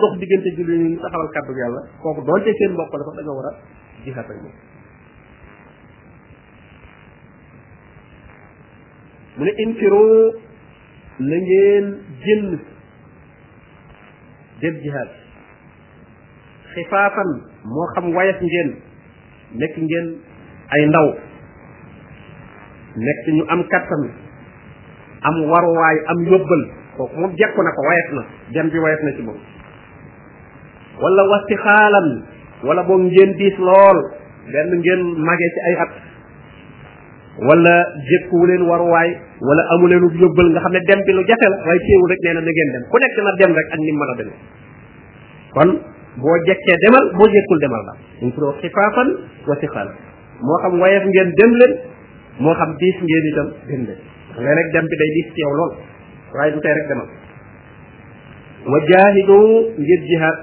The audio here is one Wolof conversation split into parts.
dox diggante julli ñu taxawal kàddu yàlla kooku doonte seen mbokk la sax dañoo war a jihaat ak moom mu ne infiro na ngeen génn dem jihaat xifaafan moo xam wayaf ngeen nekk ngeen ay ndaw nekk ñu am kattan am waruwaay am yóbbal kooku moom jekku na ko wayet na jam bi wayet na ci moom wala wasti xaalan wala boog ngeen diis lool benn ngeen mage ci ay at wala jékkuwu leen waruwaay wala amu leen yóbbal nga xam ne dem bi lu jafe la waaye téewul rek nee na na ngeen dem ku nekk na dem rek ak ni mën a demee kon boo jekkee demal boo jekkul demal daal dañ ko xifaafan wa siqaal moo xam wayef ngeen dem leen moo xam diis ngeen itam dem leen nga rek dem bi day diis ci yow lool waaye du tey rek demal wa jaahidu ngeen jihaad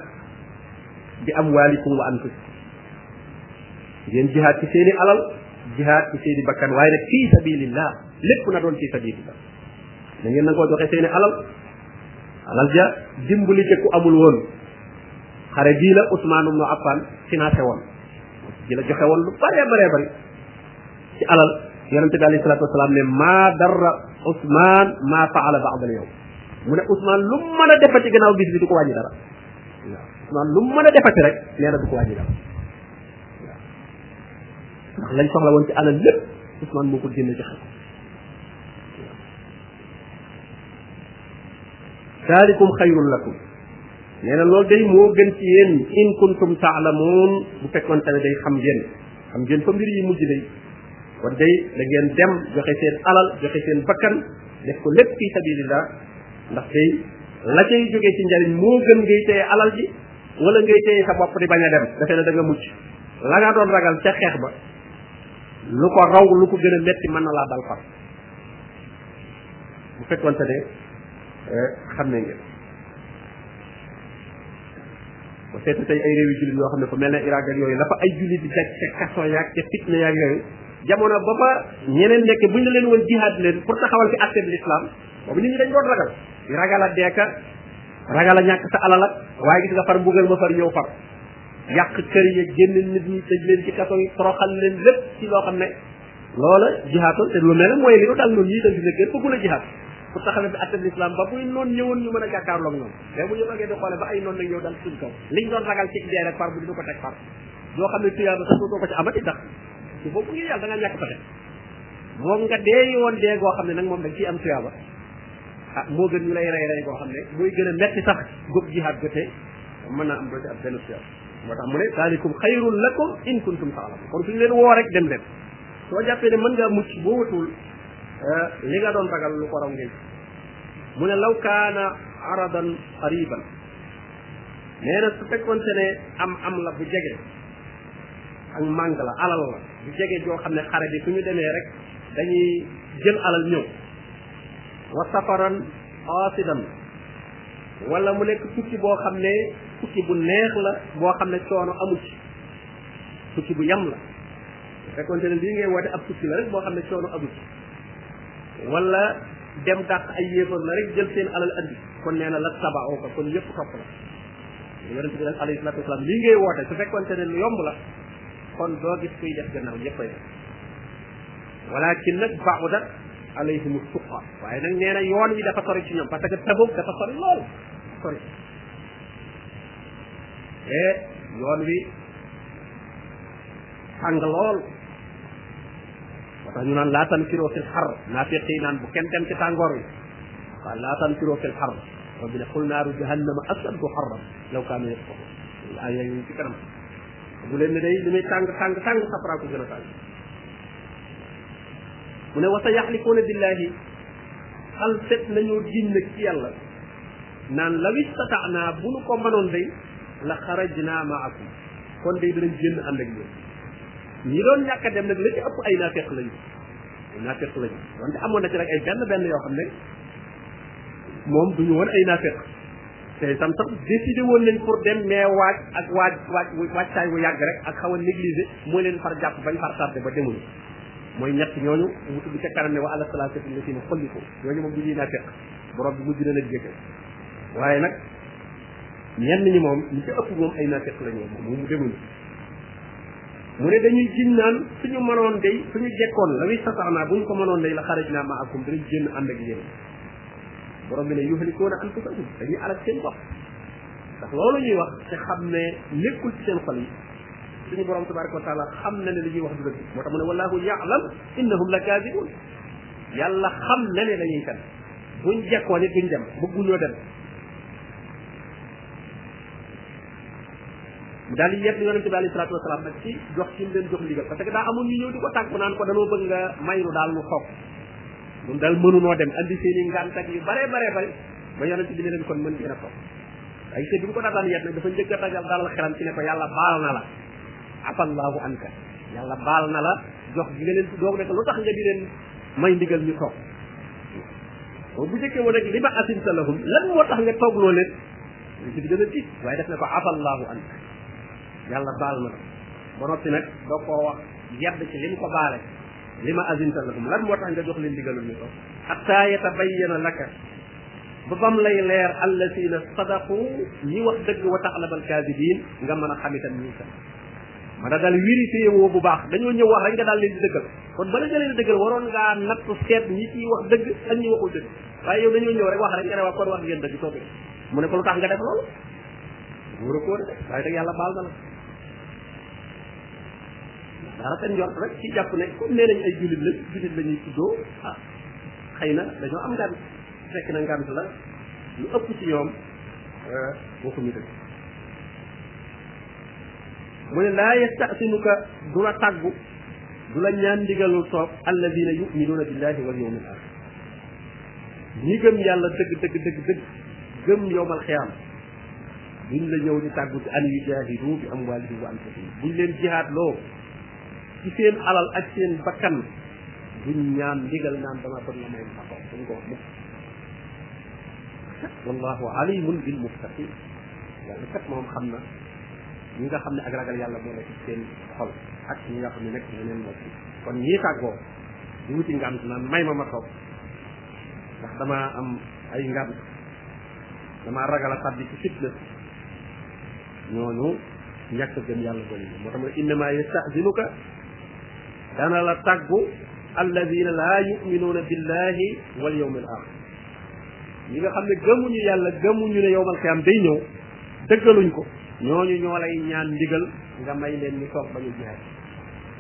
bi amwaalikum wa anfusikum ngeen jihaad ci seeni alal jihaad ci seeni bakkan waaye nag fii sabilillah lépp na doon fii sabilillah da ngeen nangoo joxe seeni alal alal ja dimbali ca ku amul woon xare bii la Ousmane ibnu Affan financé woon ji la joxe woon lu bare bare bari ci alal yonente bi alayhi salatu wasalaam ne maa darra Ousmane maa faala baadal yow mu ne Ousmane lu mu mën a defati gannaaw bis bi du ko wàññi dara waaw Ousmane lu mu mën a defati rek nee na du ko wàññi dara ndax lañ soxla woon ci alal lépp Ousmane moo ko génne joxe ko daalikum xayrun lakum nee na loolu day moo gën ci yéen in kuntum taalamuun bu fekkoon tamit day xam ngeen xam ngeen fa mbir yi mujj day kon day da ngeen dem joxe seen alal joxe seen bakkan def ko lépp fi sabilillah ndax day la cay jógee ci njariñ moo gën ngay téye alal ji wala ngay téye sa bopp di bañ a dem defe na da nga mucc la nga doon ragal ca xeex ba lu ko raw lu ko gën a metti mën na laa dal far bu fekkonte ne eh, xam ne ngeen ba seet tey ay réewi jullit yoo xam ne fa mel ne Irak ak yooyu la fa ay jullit di daj ca kaso yaag ca fitna yaag yooyu jamono ba fa ñeneen nekk bu ñu leen woon jihaad leen pour taxawal fi àtte bi l'islam boobu nit ñi dañ doon ragal di ragal a deeka ragal a ñàkk sa alal ak waaye gis nga far mbugal ma far ñëw far yàq kër yi génn nit ñi tëj leen ci kaso yi toroxal leen lépp ci loo xam ne loola jihaatoon te lu mel mooy li nu dal noonu ñii tam fi ne kenn bëggul a jihaat pour taxawee fi attab l'islam ba buy noon ñëwoon ñu mën a jàkkaarloog ñoom mais bu ñu toogee di xoole ba ay noon nag ñëw dal suñ kaw liñ doon ragal ci dee rek far bu dina ko teg far yoo xam ne tuyaaba sax doo ko ci amati ndax su boobu ngir yàlla da nga ñàkk pexe moom nga dee woon dee goo xam ne nag moom dañ ciy am tuyaaba ah moo gën ñu lay rey rey goo xam ne mooy gën a metti sax góob jihaat gotee mën naa am doo ci am benn tuyaaba moo tax mu ne daalikum xayrun lakum in kuntum taalam kon suñu leen woo rek dem leen soo jàppee ne mën ngaa mucc boo watul eh, li nga doon ragal lu ko raw ngeen mu ne law kaana aradan qariban nee na su fekkonte ne am am la bu jege ak màng la alal la bu jege joo xam ne xare bi su ñu demee rek dañuy jël alal ñëw wa safaran xaasidan wala mu nekk tukki boo xam ne tukki bu neex la boo xam ne coono amu ci tukki bu yam la fekkonte ne lii ngay woote ab tukki la rek boo xam ne coono amu ci wala dem dàq ay yéefar la rek jël seen alal andi kon nee na la tabaxoo ko kon yëpp topp la yonente bi nag alayhi salatu wasalaam lii ngay woote su fekkonte ne lu yomb la kon doo gis kuy def gannaaw ñëppay def walakin nag ba'uda alayhim suqa waaye nag nee na yoon wi dafa sori ci ñoom parce que Tabuk dafa sori lool sori te yoon wi tàng lool moo tax ñu naan laa tanfiroo fil xar naafiq yi naan bu kenn dem ci tàngoor wi waaw laa tanfiroo fil xar rabbi ne qul naaru jahannama ashaddu xarran law kaanu yafqahuun ay ay ci kanam mu leen ne day li may tàng tàng tàng safara ko gën a tàng mu ne wasa yaxlikuuna billahi xal set nañoo giñ nag ci yàlla naan law istataanaa bu nu ko mënoon day la xarajnaa maakum kon day danañ génn ànd ak yéen ñi doon ñàkk a dem nag la ci ëpp ay naafeq lañu ay naafeq lañu wante amoon na ci nag ay benn benn yoo xam ne moom duñu woon ay naafeq te tam sax décidé woon nañ pour dem mais waaj ak waaj waaj waajtaay bu yàgg rek ak xaw a négligé moo leen far jàpp bañ far tardé ba demuñu mooy ñett ñooñu mu tudd ca kanam ne wa ala salaasati la si ne xolli ko ñooñu moom du ñuy naa fekk borom bi mujj na leen jéggal waaye nag ñenn ñi moom ñi ci ëpp moom ay naa fekk la ñoom moom mu demuñu mu ne dañuy jiñ naan suñu mënoon day suñu jekkoon la muy sasaanaa bu ñu ko mënoon day la xaraj naa ma akum danañ génn ànd ak yéen borom bi ne yuhlikuuna anfusahum dañuy alak seen bopp ndax loolu ñuy wax te xam ne nekkul ci seen xol yi suñu borom tabaraka wa taala xam na ne li ñuy wax du dëgg moo tax mu ne wallahu yaalam innahum la kaadibuun yàlla xam na ne dañuy fen buñ jekkoo nit duñ dem bëgguñoo dem daal di yett yonente bi alayhi salaatu wasalaam nag ci jox ci leen jox ndigal parce que daa amoon ñu ñëw di ko tàggu naan ko danoo bëgg nga may nu daal nu xoog ñun daal mënunoo dem andi seen i ngànt ak yu bare bare bare ba yonent bi ne leen kon mën ngeen a toog ay sëñ bi mu ko daataan yet nag dafa njëkk a dajal dalal xelam ci ne ko yàlla baal na la afallaahu anka yàlla baal na la jox gi nga leen doog ne ko lu tax nga di leen may ndigal ñu toog bu njëkkee woon rek li ma asinta lahum lan moo tax nga toogloo leen dañ ci gën a tiit waaye def ne ko afallaahu anka yàlla baal na la ba noppi nag doo koo wax yedd ci li mu ko baale li ma azinta lahum lan moo tax nga jox leen digalul ñu toog xataa yatabayyana laka ba bam lay leer allazina sadaqu ñi wax dëgg wa ta'lamu al-kaadibiin nga mën a xam itam ñi sax ma da daal vérifié woo bu baax dañoo ñëw wax rek nga daal leen di dëggal kon bala nga leen di dëggal waroon ngaa natt seet ñi ciy wax dëgg ak ñi waxul dëgg waaye yow dañoo ñëw rek wax rek nga ne waa kon wax ngeen dëgg toog mu ne ko lu tax nga def loolu wóor a ko woon de waaye nag yàlla baal na la daa rafet njort rek ci jàpp ne comme nee nañ ay jullit la jullit la ñuy tuddoo ah xëy na dañoo am ngànt fekk na ngànt la lu ëpp ci ñoom euh, waxuñu dëgg mu ne laa yastasinuka du la tàggu du la ñaan ndigalul toog alladina yuminuuna billahi wal yawmil axir ñi gëm yàlla dëgg dëgg dëgg dëgg gëm yowmal xiyaam buñ la ñëw di tàggu ci an yujahidu bi amwalihim wa anfusihim buñ leen jihaad loo ci seen alal ak seen bakkan duñ ñaan ndigal naan dama bëgg nga may ma ko duñ ko wax mukk wallahu alimun bil muttaqin yàlla kat moom xam na ñi nga xam ne ak ragal yàlla moo nekk ci seen xol ak ñi nga xam ne nekk ñu leen moo ci kon ñii tàggoo di wuti ngànt naan may ma ma toog ndax dama am ay ngànt damaa ragal a tàbbi ci fitna ñooñu ñàkk gëm yàlla gone yi moo tax mu ne innama yastazinuka dana la tàggu alladina laa yuminuuna billahi wal yawmi al axir ñi nga xam ne gëmuñu yàlla gëmuñu ne yowmal xiyaam day ñëw dëggaluñ ko ñooñu ñoo lay ñaan ndigal nga may leen ñu toog bañu jihaad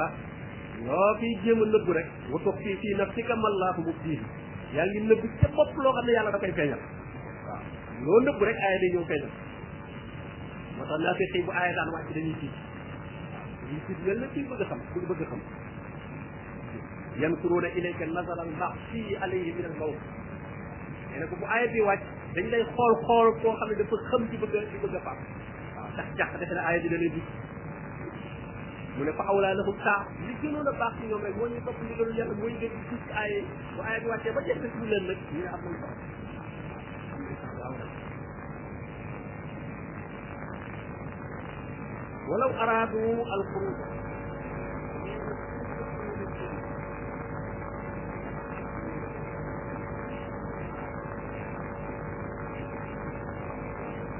ah loo fi jéem a nëbb rek wa toog fii fii naf si ka man laa ko mu fii yaa ngi nëbb ca bopp loo xam ne yàlla da koy feeñal waaw loo nëbb rek aaya day ñëw feeñal moo tax naa fekk bu aaya daan wàcc dañuy tiit dañuy tiit mel na kuy bëgg a xam kuy bëgg a xam yankuruuna ilayka nazara al baax fii alayhi min al mawt nee na ko bu aaya bi wàcc dañ lay xool xool koo xam ne dafa xam ci bëgg a ci bëgg a faam waaw ndax jàq defe na aaya bi da lay dugg mu ne fa awlaa lahum saa li gënoon a baax ci ñoom rek moo ñuy topp ndigalu yàlla mooy dégg ci ci aaye bu aaye bi wàccee ba jeex na ci leen nag ñu ne am nañ sax am nañ sax waaw nag walaw araadu al xuruj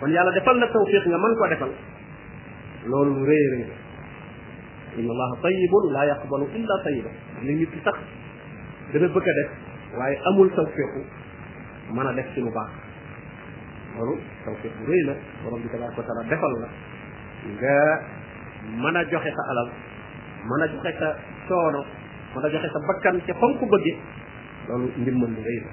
kon yàlla defal la tawfiq nga mën ko defal loolu lu rëy rëy inna allaha tayyibun la yaqbalu illa tayyiba li nit ki sax dana bëgg a def waaye amul tawfiqu mën a def ci lu baax loolu tawfiq bu rëy la borom bi tabaraka wa taala defal la nga mën a joxe sa alal mën a joxe sa coono mën a joxe sa bakkan ca fa nga ko bëggee loolu ndimbal lu rëy la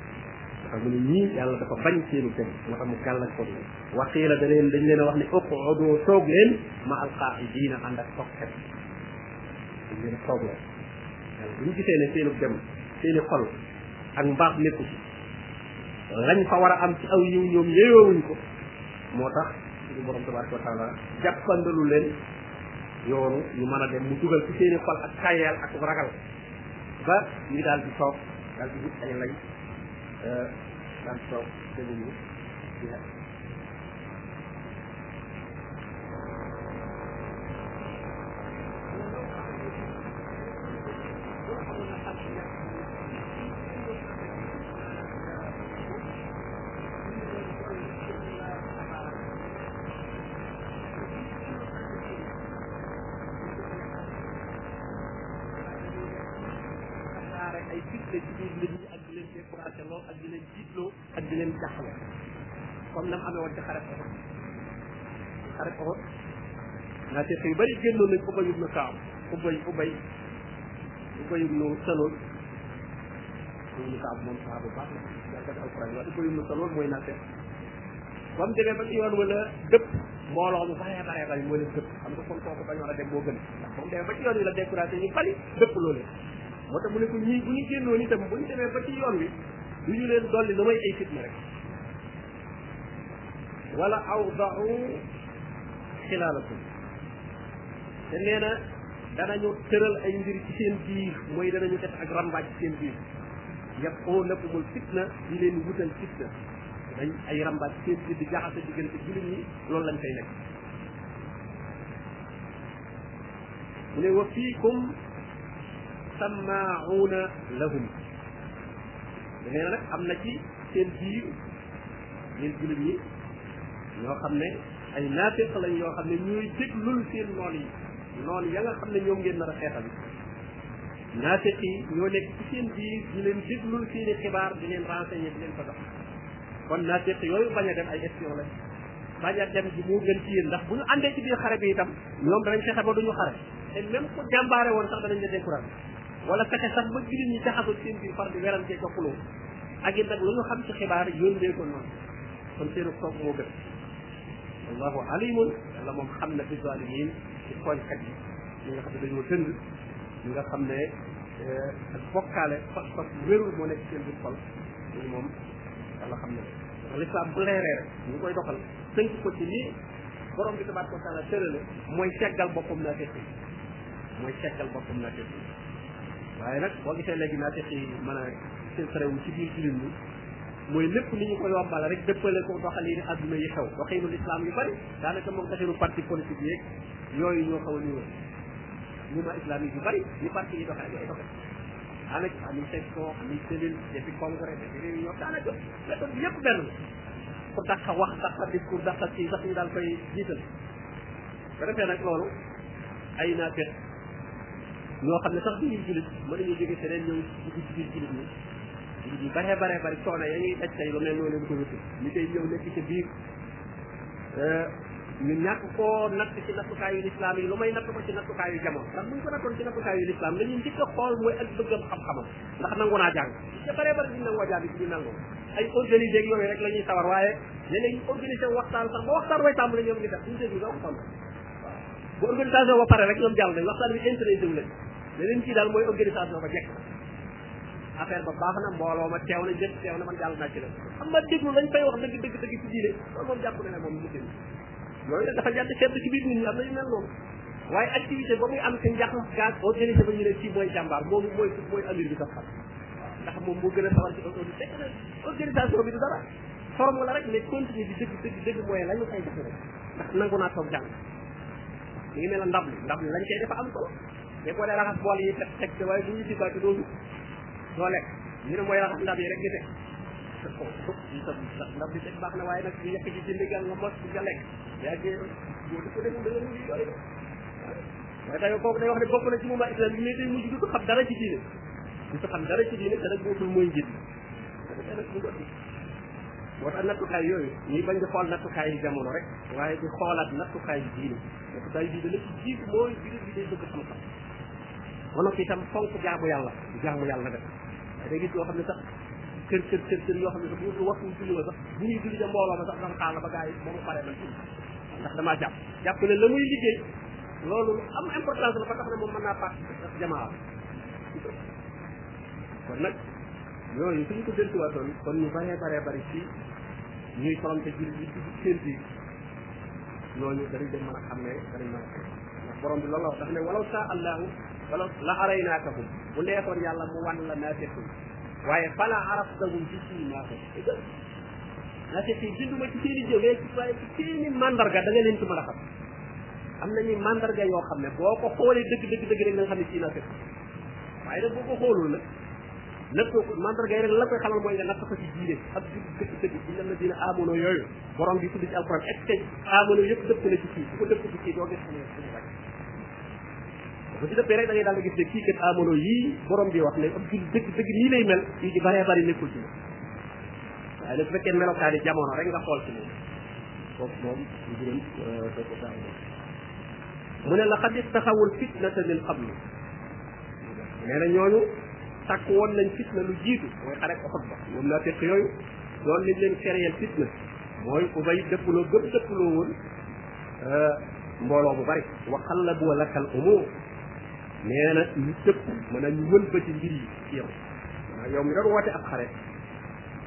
xam ne ñii yàlla dafa bañ seenu dem moo tax mu gàllankoor leen waqiila da leen dañ leen a wax ne uqudu toog leen ma alqaa'idiina ànd ak toogkat dañ leen a toog leen yàlla bu ñu gisee ne seenu dem seeni xol ak mbaax nekku ci lañ fa war a am ci aw yiw ñoom yeyoowuñ ko moo tax suñu borom tabaraka wa taala jàppandalu leen yoonu ñu mën a dem mu dugal ci seeni xol ak tayeel ak ragal ba ñu daal di toog daal di wut ay lay daal di toog déglu di la tasaare ay fitna ci biir nit ñi ak di leen découragé loo ak di leen jiitloo ak di leen jaxale comme nam amee woon ci xare ko xare ko naa te yu bëri génnoon nañ ubay ibnu kaam ubay ubay ubay ibnu salool ubay ibnu kaam moom saxaaba baax la jàngat alquran waaye ubay ibnu salool mooy naa te ba mu demee ba ci yoon wala dëpp mbooloo mu bare bare bare moo leen dëpp xam nga kon kooku bañoon a dem moo gën ndax moom demee ba ci yoon wi la découragé ñu bari dëpp loolu moo tax mu ne ko ñii bu ñu génnoon itam bu ñu demee ba ci yoon wi du ñu leen dolli lu may ay fitna rek wala awdau xilaalakum te nee na danañu tëral ay mbir ci seen biir mooy danañu def ak rambaaj ci seen biir yaqoo lakumul fitna di leen wutal fitna dañ ay rambaaj ci seen biir di jaxase diggante jullit ñi loolu lañ fay nekk mu ne wa fiikum sammaauuna lahum nee na nag am na ci seen biir yéen jullit ñi ñoo xam ne ay naafeq lañ yoo xam ne ñooy déglul seen noon yi noon ya nga xam ne ñoom ngeen nar a xeexal naafeq yi ñoo nekk ci seen biir di leen déglul seen i xibaar di leen renseigner di leen ko jox kon naafeq yooyu bañ a dem ay espion lañ bañ a dem ji moo gën ci yéen ndax bu ñu àndee ci biir xare bi itam ñoom danañ fexe ba duñu xare te même ku jàmbaare woon sax danañ la découragé wala fexe sax ba jullit ñi jaxasoo ci seen biir far di werantee ko xuloo ak it nag lu ñu xam ci xibaar yónnee ko noonu kon seenu toog moo gën wallahu alimun yàlla moom xam na bi zalimin ci tooñkat yi ñi nga xam ne dañoo dëng ñi nga xam ne ak bokkaale fas fas wérul moo nekk seen biir xol loolu moom yàlla xam ne ndax lislaam bu leeree rek ñu koy doxal tënk ko ci lii borom bi tabaaraka wa taala tërale mooy seggal boppam naa fekk mooy seggal boppam naa fekk waaye nag boo gisee léegi naa fekk mën a filtréwu ci biir jullit ñi mooy lépp li ñu ko yombal rek dëppale ko doxalin adduna yi xew doxinu lislaam yu bari daanaka moom doxinu parti politique yeeg yooyu ñoo xaw a niwoo mouvement islamique yu bari ñu parti yi doxee yooyu doxee ana ami section ami cellule defi congrès defi réunion daanaka méthode bi yëpp benn la pour dàqa wax dàqa discours dàqa ci sax ñu daal koy jiital ba defee nag loolu ay naa fekk ñoo xam ne sax duñuy julit mën nañu jóge feneen ñëw dugg ci biir julit ñi julit yi bare bare bari coono ya ñuy daj tey ba mel noonu leen ko wutu ñu koy ñëw nekk ca biir ñu ñàkk koo natt ci nattukaayu lislaam yi lu may natt ko ci nattukaayu jamono ndax buñ ko nattoon ci nattukaayu lislaam la ñuy njëkk a xool mooy ak bëggam xam-xamam ndax nangu naa jàng te bare bare duñ nangoo jàng ci ñu nangu ay organisé yooyu rek la ñuy sawar waaye léeg-léeg ñu organisé waxtaan sax ba waxtaan way tàmbali ñoom ngi def suñu déglu doo ko xam bu organisation ba pare rek ñoom jàll nañ waxtaan bi intéressé wu leen leneen kii daal mooy organisation ba jekk affaire ba baax na mbooloo ma teew na jëf teew na man jàll naa ci la xam nga déglu lañ fay wax dëgg dëgg dëgg ci diine loolu moom jàpp na ne moom mucc na loolu nag dafa jàdd seetlu ci biir nit ñi am na yu mel noonu waaye activité ba muy am te njax gaz organisé ba ñu ne kii mooy jàmbaar moom mooy mooy amir bi sax xam ndax moom moo gën a sawar ci autorité fekk na organisation bi du dara forme la rek mais continuer bi dëgg dëgg dëgg mooy la ñu fay def rek ndax nangu naa toog jàng ñu ngi mel ne ndab li ndab li lañ koy defa am solo te boo dee raxas bool yi teg teg te waaye bu ñu si bàcc doo doo lekk ñu ne mooy raxas ndab yi rek di teg ndab bi teg baax na waaye nag ñu yekk ci ci ndigal nga mos nga lekk yaa ngi boo di ko def da nga mujj yooyu waaye tamit kooku day wax ne bokk na ci moment islam bi mais day mujj du ko xam dara ci diine du ko xam dara ci diine te nag bootul mooy njëriñ moo tax nattukaay yooyu ñuy bañ di xool nattukaay yi jamono rek waaye di xoolaat nattukaay yi diine tay bi dana ci jiit mooy jullit bi day bëgg xam-xam ba noppi itam fonk jaamu yàlla jaamu yàlla def day gis yoo xam ne sax kër kër kër kër yoo xam ne sax bu waxtu julli wa sax bu ñuy julli ja mbooloo ma sax dama xaar la ba gars yi ba mu paree man julli ndax damaa jàpp jàpp ne la muy liggéey loolu am importance la ba tax ne moom mën naa paas ak jamaa kon nag yooyu suñu ko delluwaatoon kon ñu baree baree bari ci ñuy faram te julli ci seen biir ñooñu danañ dem mën a xam ne danañ mën a xam ndax borom bi loolu la wax dafa ne walaw saa allahu walaw la araynaakahum bu neexoon yàlla mu wan la naafiq yi waaye fala araftahum bi siimaahum naafiq yi binduma ci seen i jëf mais ci waaye ci seen i mandarga da nga leen ci mën a xam am nañu mandarga yoo xam ne boo ko xoolee dëgg dëgg dëgg rek da nga xam ne ci naafiq waaye nag boo ko xoolul nag lépp mandarga yi rek la koy xamal mooy nga natt ko ci diine ak dëgg dëgg dina la dina amono yooyu borom bi tudd ci alquran est ce que amano yëpp dëpp na ci kii bu ko dëpp ci kii doo gis xam ne suñu wàcc bu ci dëppee rek da ngay daal di gis ne kii kat amano yii borom bi wax ne ab jul dëgg dëgg nii lay mel yu ci bëree bëri nekkul ci moom waaye nag su fekkee melokaani jamono rek nga xool ci moom foofu moom ñu gërëm doo ko gaaw mu ne laqad istaxawul fitnata min qablu nee na ñooñu sàkk woon nañ fitna lu jiitu mooy xare ko xutba ñoom naa fekk yooyu loolu lañ leen créer fitna mooy ubay dëppuloo gëm dëppuloo woon euh, mbooloo bu bari wa xallabu lakal umur nee na ñu tëpp maanaam ñu wëlbati mbir yi ci yow maanaam yow mi doon woote ab xare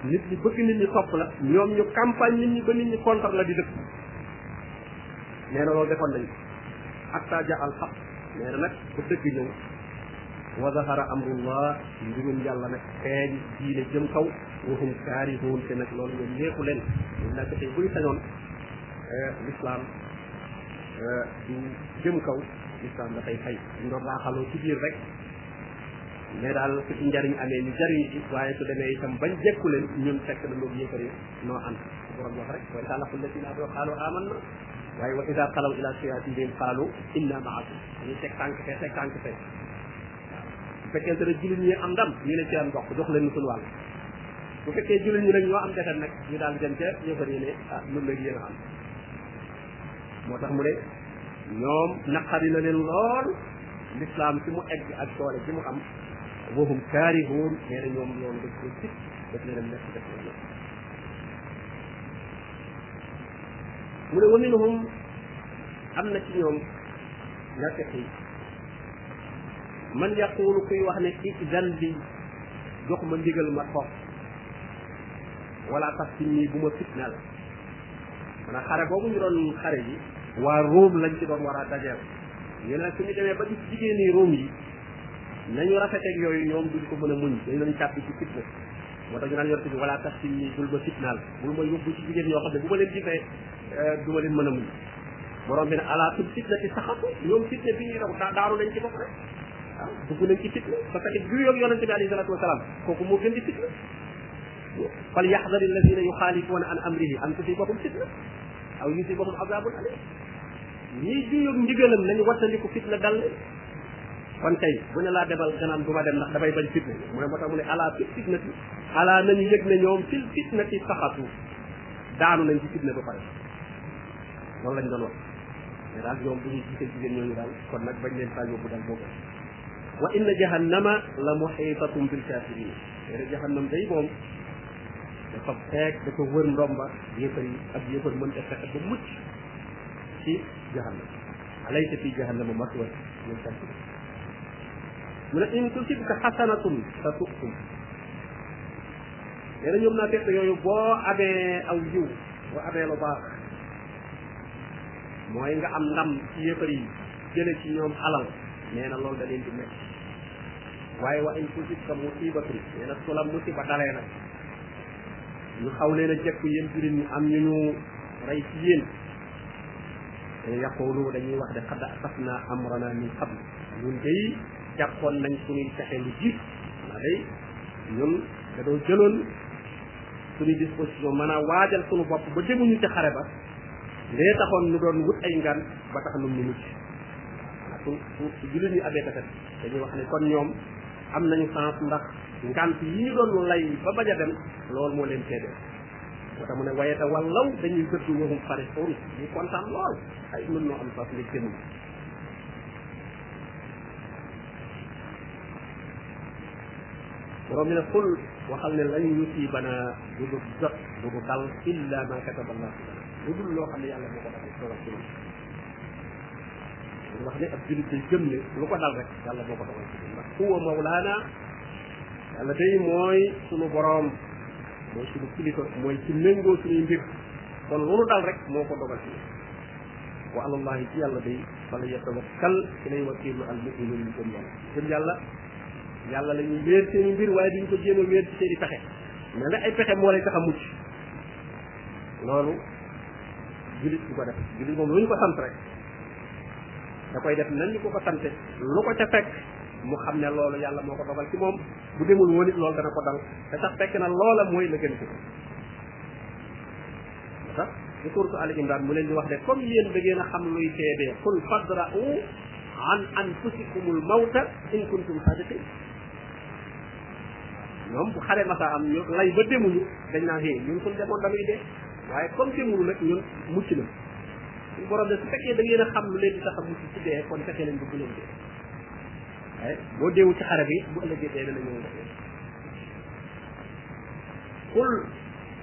nit ñi bëgg nit ñi topp la ñoom ñu campagne nit ñi ba nit ñi contre la di dëpp nee na loolu defoon nañ ko hatta ja al xaq nee na nag ba dëgg ñëw wa zahara amrullah mbirum yàlla nag feeñ diine jëm kaw waxum kaarihuun te nag loolu ñoom neexu leen ñoom nag tey buñ sañoon l'islam du jëm kaw l'islam dafay fay ñu doon raaxaloo ci biir rek mais daal su ci njariñ amee ñu jariñ ci waaye su demee itam bañ jekku leen ñun fekk na loolu yëkkër yi noo ànd borom wax rek wa ida laqul ladina amanu qaalu amanna waaye wa ida xalaw ila shayatinihim qaalu inna maakum dañuy teg tànk fee teg tànk fee bu fekkente ne jullit ñi am ndam ñu ne ci am bokk jox leen suñu wàll bu fekkee jullit ñi nag ñoo am defet nag ñu daal dem ca yëfar yi ne ah nun nag yéen a am moo tax mu ne ñoom naqari na leen lool l'islam ci mu egg ak doole ci mu am wahum kaarihuun nee na ñoom loolu daf ko sit daf leen a nekk daf leen nekk mu ne wa minhum am na ci ñoom naafeq yi man yaqulu kuy wax ne idan bi jox ma ndigal ma toog wala tax ci nii bu ma fitnaal maanaam xare boobu ñu doon xare yi waa Room lañ ci doon war a dajeel ñu ne suñu demee ba gis jigéen yi Room yi nañu rafeteeg yooyu ñoom duñ ko mën a muñ dañ leen tàbbi ci fitna moo tax ñu naan yor bi wala tax ci nii bul ma fitnaal bul ma yóbbu ci jigéen yoo xam ne bu ma leen gisee eh, du ma leen mën a muñ borom bi ne ala tub fitna ci saxatu ñoom fitna bi ñuy daw daa daaru nañ ci bopp rek waaw ah, dugg nañ ci fitna parce que bu yoog yonente bi alayhi salatu wasalaam kooku moo gën di fitna fal yaxdari alladina yuxaalifuuna an amrihi an tusibahum fitna aw yusibahum azabun alim ñiy juyoog ndigalam nañu wattandiku fitna dal leen kon tey bu ne laa demal ganaan du ma dem ndax damay bañ fitna mu ne moo tax mu ne ala fil fitnati ala nañu yëg ne ñoom fil fitnati saxatu daanu nañ ci fitna ba pare loolu lañ doon wax mais daal ñoom bu ñuy gisee jigéen ñooñu daal kon nag bañ leen faa yóbbu daal boobu wa inna jahannama la muhitatun bil kafirin yéen a jahannam day moom dafa feeg dafa wër ndomba yéefar yi ak yéefar mën a fexe ba mucc ci jahannam alaysa fi jahannama maswa lil kafirin mu ne in tusibka xasanatun tasukum nee na ñoom naa fekk yooyu boo amee aw yiw boo amee lu baax mooy nga am ndam ci yéefar yi jële ci ñoom alal nee na loolu da leen di métti waaye wa in tusibka musibatun nee na su la musiba dalee nag ñu xaw leen a jekku yéen jullit ñi am ñu ñu rey ci yéen te yaqulu dañuy wax de xad asafna amrana min qabl ñun day jàppoon nañ suñuy pexe lu jiit ndax day ñun dañoo jëloon suñu disposition mën a waajal suñu bopp ba demuñu ci xare ba lee taxoon ñu doon wut ay ngan ba tax nun ñu mucc su su jullit ñi abee tafet dañuy wax ne kon ñoom am nañu sens ndax ngant yi ñu doon lay ba bañ a dem loolu moo leen teedee moo tax mu ne wayeta wallaw dañuy gëddu waxum fari xawri ñu kontaan lool ay mën noo am sens ndig demul borom bi ne xul waxal ne lan yusibana du du jot du du dal illa ma kataba allah lana lu dul loo xam ne yàlla moo ko defal solo ci moom wax ne ab julit day gëm ne lu ko dal rek yàlla moo ko dogal ci moom ndax huwa mawlaana yàlla day mooy sunu borom mooy sunu kilifa mooy ci méngoo suñuy mbir kon lu nu dal rek moo ko dogal ci moom wa alallahi ci yàlla day fala yatawakkal ci lay wakiilu al mu'minuun ñu gëm yàlla gëm yàlla yàlla la ñuy wéer seen i mbir waaye duñ ko jéem a wéer ci seen i pexe mais nag ay pexe moo lay tax a mucc loolu julit bu ko def julit moom lu ñu ko sant rek da koy def nan ñu ko ko sante lu ko ca fekk mu xam ne loolu yàlla moo ko dogal ci moom bu demul woon it loolu dana ko dal te sax fekk na loola mooy la gën ci sax ci suurtu al imran mu leen di wax ne comme yéen da ngeen a xam luy teedee qul fadra'u an anfusikumul mawta in kuntum sadiqin ñoom bu xare masa am ñu lay ba demuñu dañ naan xëy ñun suñ demoon dañuy dee waaye comme demuñu nag ñun mucc na suñu borom de su fekkee da ngeen a xam lu leen di tax a mucc ci dee kon fekkee leen bëgg leen dee waaye boo deewu ci xare bi bu ëllëgee dee dana ñëw qul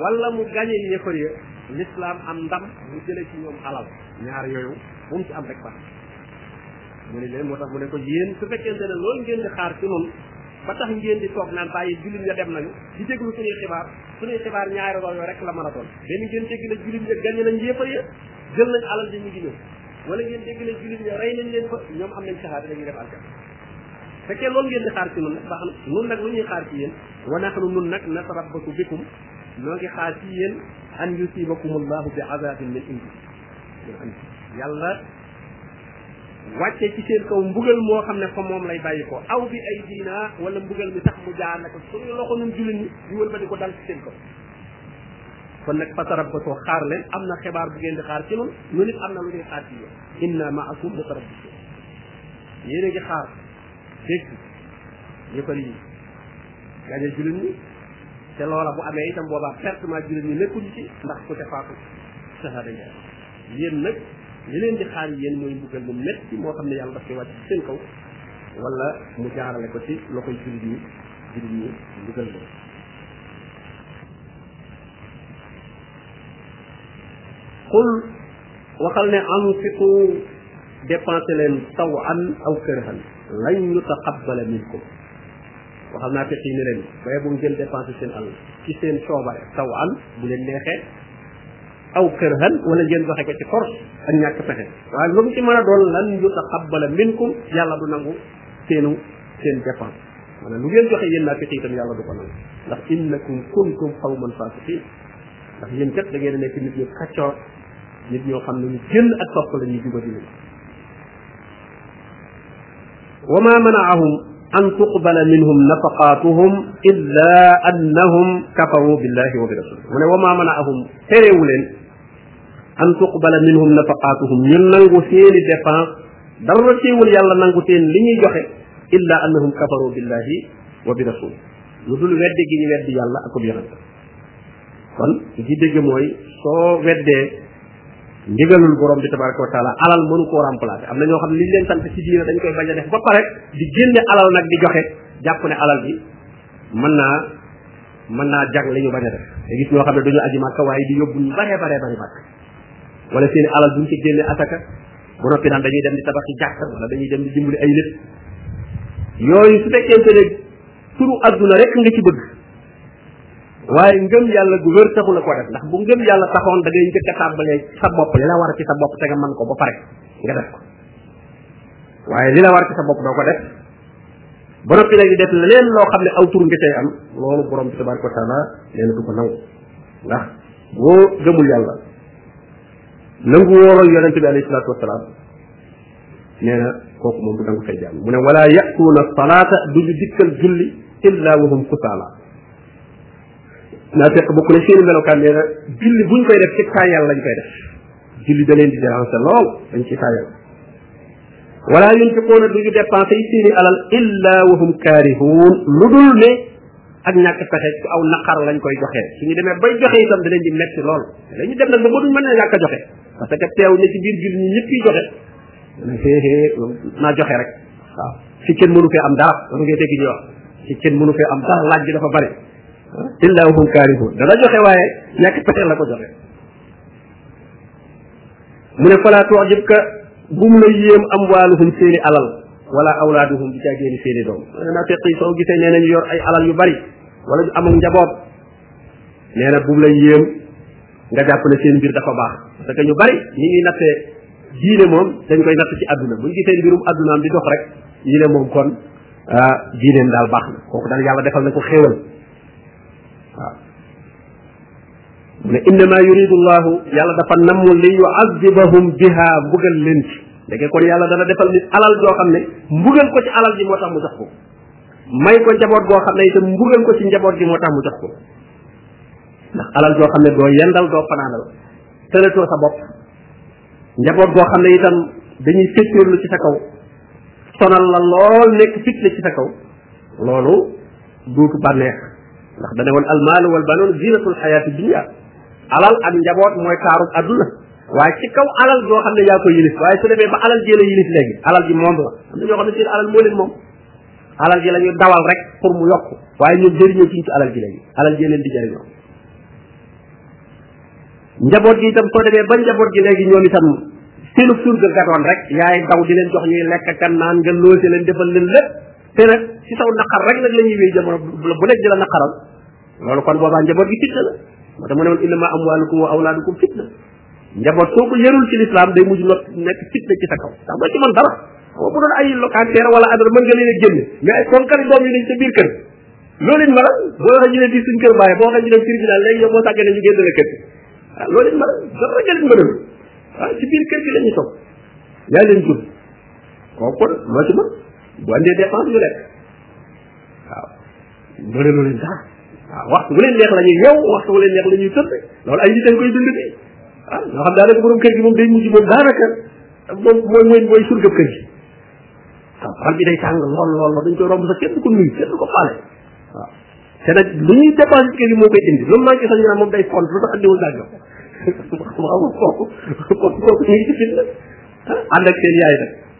wala mu gañe yéefar ya l'islam am ndam mu jële ci ñoom alal ñaar yooyu bu mu ci am rek baax mu ne leen moo tax mu ne ko yéen su fekkente ne loolu ngeen di xaar ci noonu ba tax ngeen di toog naan bàyyi jullit ña dem nañu di déglu suñuy xibaar suñuy xibaar ñaari roo yooyu rek la mën a doon benn ngeen dégg ne jullit ña gañe nañ yéefar ya jël nañ alal di ñu ngi ñëw wala ngeen dégg ne jullit ña rey nañ leen fa ñoom am nañ saxaar dañuy def alkat fekkee loolu ngeen di xaar ci noonu nag baax na noonu nag lu ñuy xaar ci yéen wa nahnu nun nag natarabbasu bikum noo ngi xaar ci yéen an yusibakum allahu bi azabin min indi yàlla wàcce ci seen kaw mbugal moo xam ne fa moom lay bàyyi ko aw bi ay diina wala mbugal mi tax mu jaar na ko suñu loxo nun jullit ñi ñu wël ba di ko dal ci seen kaw kon nag fatarabbasu xaar leen am na xibaar bu ngeen di xaar ci noonu ñu nit am na lu ñuy xaar ci yéen inna maakum mutarabbisun yéen a ngi xaar dégg yëfar yi gañe jullit ñi te loola bu amee itam boobaa pertement jullit ñi nekkuñu ci ndax ku ca faatu sahaada nga yéen nag li leen di xaar yéen mooy mbugal mu metti moo xam ne yàlla daf koy wàcc seen kaw wala mu jaarale ko ci loxoy jullit ñi jullit ñi mbugal leen qul waxal ne anfiqu dépensé leen taw an aw kërhan lañ ñu taqabbala minkum waxal naa fekk yi ne leen baye bu ngeen dépensé seen àll ci seen coobare taw an bu leen neexee aw kërhan wala ngeen joxe ko ci force ak ñàkk pexe waaye lu mu ci mën a doon lan ñu taqabbala minkum yàlla du nangu seenu seen dépense maanaam lu ngeen joxe yéen naa fekk itam yàlla du ko nangu ndax innakum kuntum xawman fasiqin ndax yéen kat da ngeen a nekk nit ñu kàccoor nit ñoo xam ne ñu génn ak topp la ñu juba dina wa ma manaahum an tuqbala minhum nafaqatuhum illa annahum kafaru billahi wa bi rasul mu ne wa ma manaahum terewu leen an tuqbala minhum nafaqatuhum ñu nangu seeni dépense dara teewul yàlla nangu seen li ñuy joxe illa annahum kafaru billahi wa bi rasul lu dul weddi gi ñu weddi yàlla ak yonent kon li ci dégg mooy soo weddee ndigalul borom bi tabaraka wa taala alal mënu koo remplacer am na ñoo xam ne liñ leen sant ci diina dañ koy bañ a def ba pare di génne alal nag di joxe jàpp ne alal bi mën naa mën naa jag li ñu bañ a def te gis ñoo xam ne duñu aji màkka waaye di yóbbu ñu baree baree bari màkk wala seen alal duñ ci génne asaka bu noppi naan dañuy dem di tabax ci jàkk wala dañuy dem di dimbali ay nit yooyu su fekkente ne turu adduna rek nga ci bëgg waaye ngëm yàlla gu wér taxu la ko def ndax bu ngëm yàlla taxoon da ngay njëkk a tàmbalee sa bopp li la war ci sa bopp te nga mën ko ba pare nga def ko waaye li la war ci sa bopp doo ko def ba noppi nag def leneen loo xam ne aw tur nga cay am loolu borom bi tabaraka wa taala nee na du ko nangu ndax boo gëmul yàlla nangu wóoroo yonente bi alayhi salaatu wasalaam nee na kooku moom du nangu say jaam mu ne wala yatuuna salaata du ñu dikkal julli illa wahum kusaala naa fekk bokk na seeni melokaan nee na julli buñ koy def ci taayal lañ koy def julli da leen di déranger lool dañ ci taayal wala yunfiquuna du ñu dépensé yi seeni alal illa wahum kaarihuun lu dul ne ak ñàkk pexe ci aw naqar lañ koy joxee suñu demee bay joxe itam danañ di metti lool dañu dem nag ba mënuñ mën a ñàkk a joxe parce que teew na ci biir jullit ñi ñëpp yi joxe naa joxe rek waaw fi kenn mënu fee am dara dama ngay dégg ñuy wax fi kenn mënu fee am dara laaj bi dafa bari illa hum kaarihun dana joxe waaye ñàkk pexe la ko joxe mu ne fala tu'jibka bu mu la yéem am waaluhum seeni alal wala awlaaduhum bi caa génn seeni doom naa feq yi soo gisee nee nañu yor ay alal yu bari wala ñu amul njaboot nee na bu mu lay yéem nga jàpp ne seen mbir dafa baax parce que ñu bari ñi ñuy nattee diine moom dañ koy natt ci àdduna bu ñu gisee mbirum àddunaam di dox rek ñu ne moom kon ah, diineem daal baax na kooku daal yàlla defal na ko xéewal waaw mu ne innama yuridu llahu yàlla dafa nammul li yuazibahum biha mbugal leen ci ndeke kon yàlla dana defal nit alal joo xam ne mbugal ko ci alal ji moo tax mu jox ko may ko njaboot goo xam ne itam mbugal ko ci njaboot gi moo tax mu jox ko ndax alal joo xam ne doo yendal doo fanaanal tëlatoo sa bopp njaboot goo xam ne itam dañuy féttéerlu ci sa kaw sonal la lool nekk fit la ci sa kaw loolu duutu bànneex ndax dane woon almaalu wal banoon zinatul xayaati dunia alal ak njaboot mooy taarub àdduna waaye ci kaw alal joo xam ne yaa ko yilif waaye su demee ba alal ji la yilif léegi alal ji moom la am na ñoo xam ne seen alal moo leen moom alal ji la ñu dawal rek pour mu yokk waaye ñoom jëriñoo ci alal ji léegi alal ji leen di jëriñoo njaboot gi itam soo demee ba njaboot gi léegi ñoom itam seenu surga gatoon rek yaay daw di leen jox ñuy lekk kan naan nga loose leen defal leen lépp te nag ci saw naqar rek nag la ñuy wéy jamono bu nekk di la naqaral loolu kon boobaa njaboot gi fitna la moo tax mu ne woon innama amwalukum wa awlaadukum fitna njaboot soo ko yarul ci lislaam day mujj not nekk fitna ci sa kaw ndax doo ci mën dara boo bu doon ay locataire wala adara mën nga leen a génn mais ay konkari doom yi dañ sa biir kër loolu it mara boo waxee ñu ne di suñ kër bàyyi boo waxee ñu ne tribunal léegi yow boo sàggee ne ñu génn la kër waaw ah, loolu it mara dara nga leen mënal waaw ah, ci biir kër gi la ñu toog yaa leen jur kooku kon loo ci mën bu andee dépense ñu lekk doole loolu dara waaw waxtu wu leen neex la ñuy yeew waxtu wu leen neex la ñuy tëdd loolu ay nit dañ koy dund de ah ñoo xam daanaka borom kër gi moom day mujj moom daanaka moom mooy mooy mooy surgab kër gi waaw xol bi day tàng lool lool lool dañ koy romb sax kenn du ko nuyu kenn du ko faale waaw te nag lu ñuy dépensé ci kër gi moo koy indi loolu maa ngi sax ñu naan moom day font lu tax andiwul dàgg waaw kooku kooku kooku ñu ngi ci fitna ah ànd ak seen yaay nag